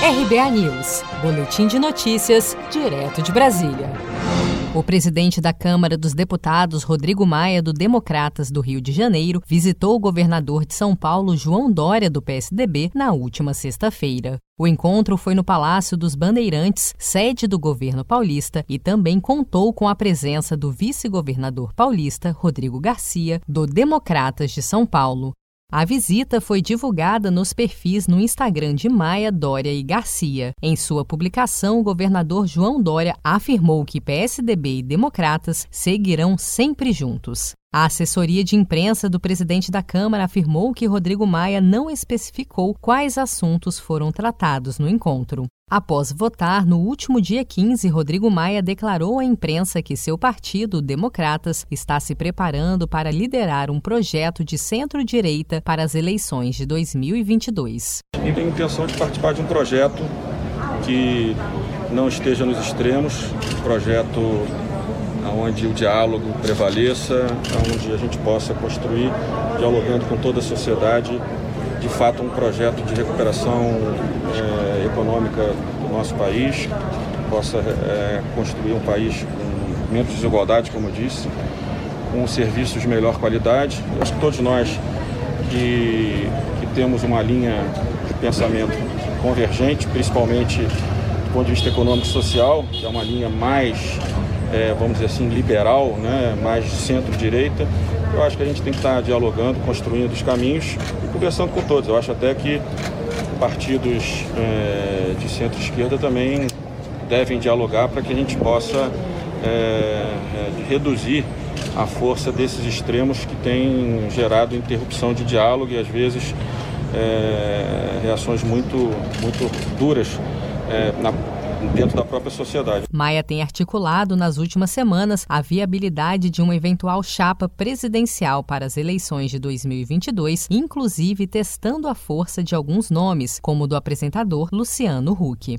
RBA News, Boletim de Notícias, direto de Brasília. O presidente da Câmara dos Deputados, Rodrigo Maia, do Democratas do Rio de Janeiro, visitou o governador de São Paulo, João Dória, do PSDB, na última sexta-feira. O encontro foi no Palácio dos Bandeirantes, sede do governo paulista, e também contou com a presença do vice-governador paulista, Rodrigo Garcia, do Democratas de São Paulo. A visita foi divulgada nos perfis no Instagram de Maia, Dória e Garcia. Em sua publicação, o governador João Dória afirmou que PSDB e democratas seguirão sempre juntos. A assessoria de imprensa do presidente da Câmara afirmou que Rodrigo Maia não especificou quais assuntos foram tratados no encontro. Após votar no último dia 15, Rodrigo Maia declarou à imprensa que seu partido, Democratas, está se preparando para liderar um projeto de centro-direita para as eleições de 2022. E tem intenção de participar de um projeto que não esteja nos extremos, projeto onde o diálogo prevaleça, onde a gente possa construir, dialogando com toda a sociedade, de fato um projeto de recuperação é, econômica do nosso país, possa é, construir um país com menos desigualdade, como eu disse, com serviços de melhor qualidade. Eu acho que todos nós que, que temos uma linha de pensamento convergente, principalmente do ponto de vista econômico e social, que é uma linha mais é, vamos dizer assim, liberal, né, mais centro-direita, eu acho que a gente tem que estar dialogando, construindo os caminhos e conversando com todos. Eu acho até que partidos é, de centro-esquerda também devem dialogar para que a gente possa é, é, reduzir a força desses extremos que têm gerado interrupção de diálogo e às vezes é, reações muito, muito duras é, na dentro da própria sociedade. Maia tem articulado nas últimas semanas a viabilidade de uma eventual chapa presidencial para as eleições de 2022, inclusive testando a força de alguns nomes, como o do apresentador Luciano Huck.